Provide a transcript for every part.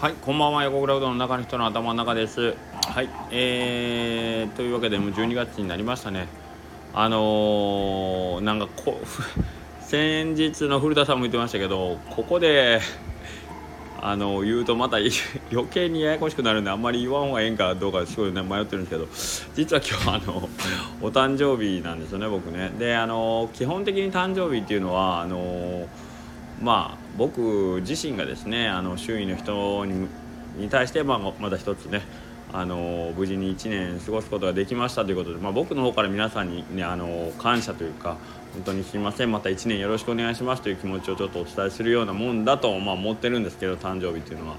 はい、こんばんは、横倉うどんの中の人の頭の中です。はい、えー、というわけで、もう12月になりましたね。あのー、なんかこ、先日の古田さんも言ってましたけど、ここであの言うとまた余計にややこしくなるんであんまり言わん方がええんかどうかすごい、ね、迷ってるんですけど実は今日あのお誕生日なんですよね僕ねであの基本的に誕生日っていうのはあのま僕自身がですねあの周囲の人にに対して、まあ、また一つねあの無事に1年過ごすことができましたということで、まあ、僕の方から皆さんに、ね、あの感謝というか本当にすみませんまた1年よろしくお願いしますという気持ちをちょっとお伝えするようなもんだと、まあ、思ってるんですけど誕生日っていうのは。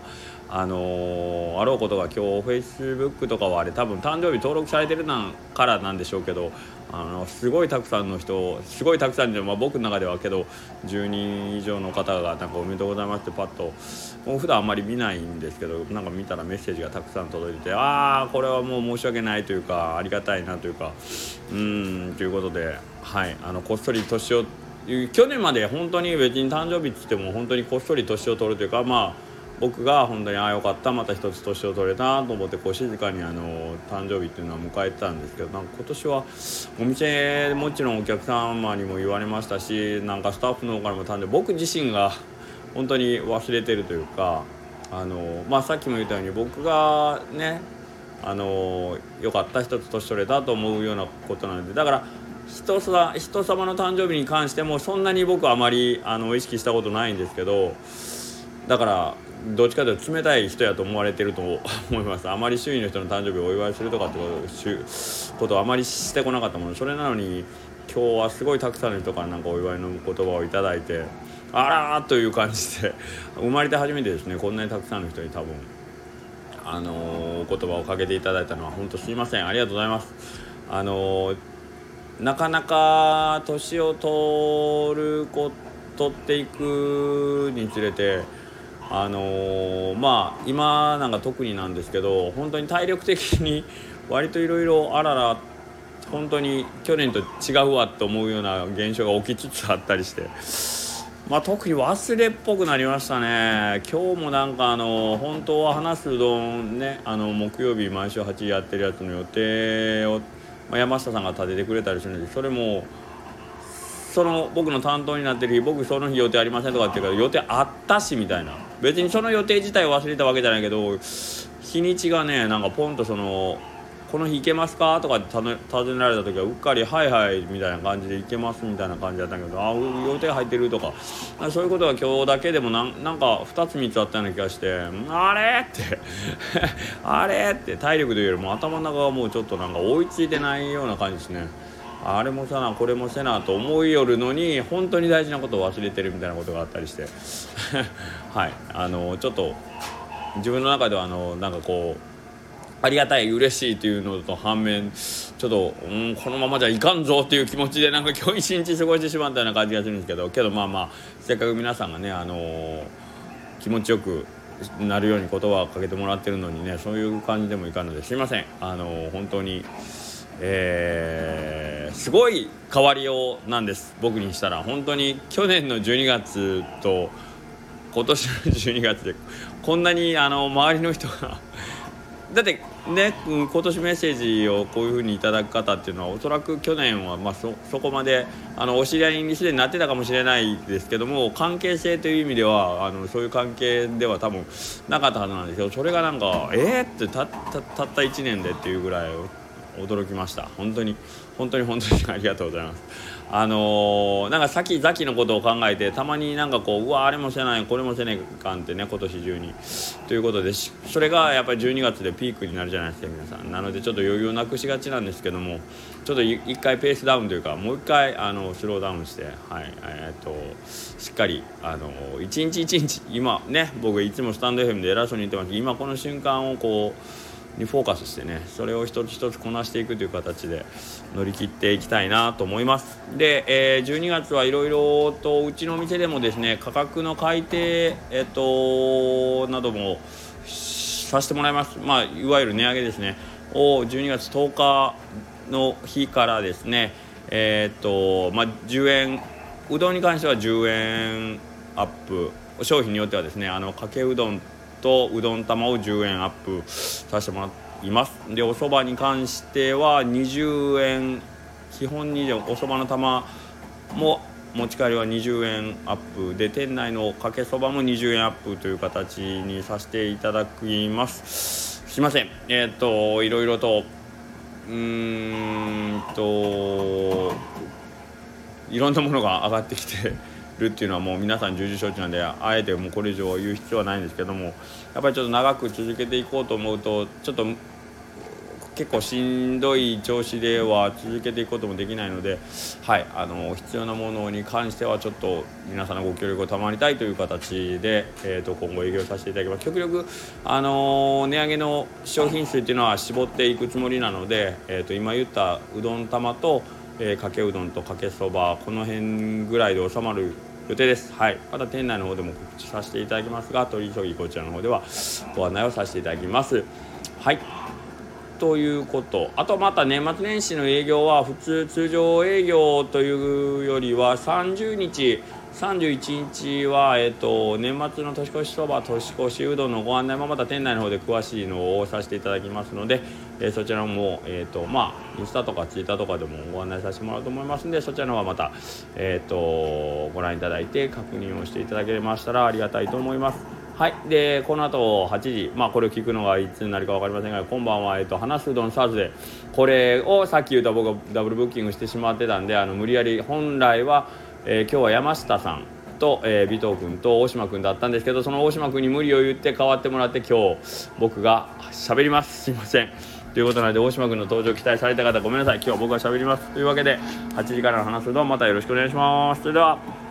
あのー、あろうことが今日フェイスブックとかはあれ多分誕生日登録されてるなからなんでしょうけどあのすごいたくさんの人すごいたくさんで、まあ、僕の中ではけど10人以上の方がなんかおめでとうございますってパッともう普段あんまり見ないんですけどなんか見たらメッセージがたくさん届いててああこれはもう申し訳ないというかありがたいなというかうんということではいあのこっそり年を去年まで本当に別に誕生日っつっても本当にこっそり年を取るというかまあ僕が本当にああよかったまた一つ年を取れたと思ってこう静かにあの誕生日っていうのは迎えてたんですけどなんか今年はお店もちろんお客様にも言われましたしなんかスタッフの方からも誕生日僕自身が本当に忘れてるというかあの、まあ、さっきも言ったように僕がねあのよかった一つ年取れたと思うようなことなのでだから人さ人様の誕生日に関してもそんなに僕はあまりあの意識したことないんですけどだからどっちかというと冷たい人やと思われてると思います。あまり周囲の人の誕生日をお祝いするとかってことをあまりしてこなかったもの。それなのに今日はすごいたくさんの人からなんかお祝いの言葉を頂いてあらーという感じで 生まれて初めてですね。こんなにたくさんの人に多分あのー、お言葉をかけていただいたのは本当すいません。ありがとうございます。あのー、なかなか年を取るこ取っていくにつれてあのー、まあ今なんか特になんですけど本当に体力的に 割といろいろあらら本当に去年と違うわと思うような現象が起きつつあったりして。まあ、特に忘れっぽくなりましたね今日もなんかあの本当は話すうどんねあの木曜日毎週8時やってるやつの予定を、まあ、山下さんが立ててくれたりするんでそれもその僕の担当になってる日僕その日予定ありませんとかって言うから予定あったしみたいな別にその予定自体忘れたわけじゃないけど日にちがねなんかポンとそのこの日行けますかとかって尋ねられた時はうっかり「はいはい」みたいな感じで「行けます」みたいな感じだったけど「あ予定入ってる」とかそういうことが今日だけでもなんなんか2つ3つあったような気がして「あれ? 」ってあれ?」って体力というよりも頭の中がもうちょっとなんか追いついてないような感じですね。あれもせなこれもせなと思いよるのに本当に大事なことを忘れてるみたいなことがあったりして はいあのちょっと自分の中ではあのなんかこうありがたい嬉しいというのと反面ちょっと、うん、このままじゃいかんぞっていう気持ちでなんか今日一日過ごしてしまったような感じがするんですけどけどまあまあせっかく皆さんがね、あのー、気持ちよくなるように言葉をかけてもらってるのにねそういう感じでもいかんのですいません、あのー、本当に。えー、すごい変わりようなんです。僕にしたら本当に去年の12月と今年の12月でこんなにあの周りの人がだってね今年メッセージをこういうふうにいただく方っていうのはおそらく去年はまあそそこまであのお知り合いにすでになってたかもしれないですけども関係性という意味ではあのそういう関係では多分なかったはずなんですけどそれがなんかえー、ってたたたった1年でっていうぐらい驚きました。本当に本当に本当に ありがとうございます。あのー、なんか先々のことを考えてたまになんかこううわあれもせないこれもせねえかんってね今年中に。ということでそれがやっぱり12月でピークになるじゃないですか皆さん。なのでちょっと余裕をなくしがちなんですけどもちょっと一回ペースダウンというかもう一回あのスローダウンしてはいえー、っとしっかりあの一日一日今ね僕いつもスタンド FM で偉そうに言ってます今この瞬間をこうにフォーカスしてねそれを一つ一つこなしていくという形で乗り切っていきたいなと思います。で、えー、12月はいろいろとうちのお店でもですね価格の改定、えっと、などもさせてもらいます。まあいわゆる値上げですね。を12月10日の日からですねえー、っとまあ10円うどんに関しては10円アップ。商品によってはですねあのかけうどんとうどん玉を10円アップさせてもらいます。でお蕎麦に関しては20円基本20お蕎麦の玉も持ち帰りは20円アップで店内のかけそばも20円アップという形にさせていただきます。すいません。えっ、といろいろとうーんといろんなものが上がってきてるっていうのはもう皆さん重々承知なんであえてもうこれ以上言う必要はないんですけどもやっぱりちょっと長く続けていこうと思うとちょっと結構しんどい調子では続けていくこともできないので、はい、あの必要なものに関してはちょっと皆さんのご協力を賜りたいという形で、えー、と今後営業させていただきます。極力、あの値上げの商品数っていうのは絞っていくつもりなので、えー、と今言ったうどん玉と、えー、かけうどんとかけそばこの辺ぐらいで収まる予定です。はい。また店内の方でも告知させていただきますが、取り急ぎこちらの方ではご案内をさせていただきます。はい。ということあとまた年末年始の営業は普通通常営業というよりは30日31日は、えーと、年末の年越しそば年越しうどんのご案内もまた店内の方で詳しいのをさせていただきますので、え、そちらも、えーとまあ、インスタとかツイッターとかでもご案内させてもらうと思いますのでそちらの方はまた、えーとご覧いただいて確認をしていただけましたらありがたいと思います。はい。でこの後8時。まあこれを聞くのがいつになるか分かりませんが今晩は、えっと、話すうどんサーズで。これをさっき言った僕がダブルブッキングしてしまってたんであの無理やり本来は、えー、今日は山下さんと、えー、尾藤君と大島君だったんですけどその大島君に無理を言って代わってもらって今日僕が喋ります。すいません。ということなので大島君の登場期待された方ごめんなさい。今日は僕が喋ります。というわけで8時からの話すうどんまたよろしくお願いします。それでは。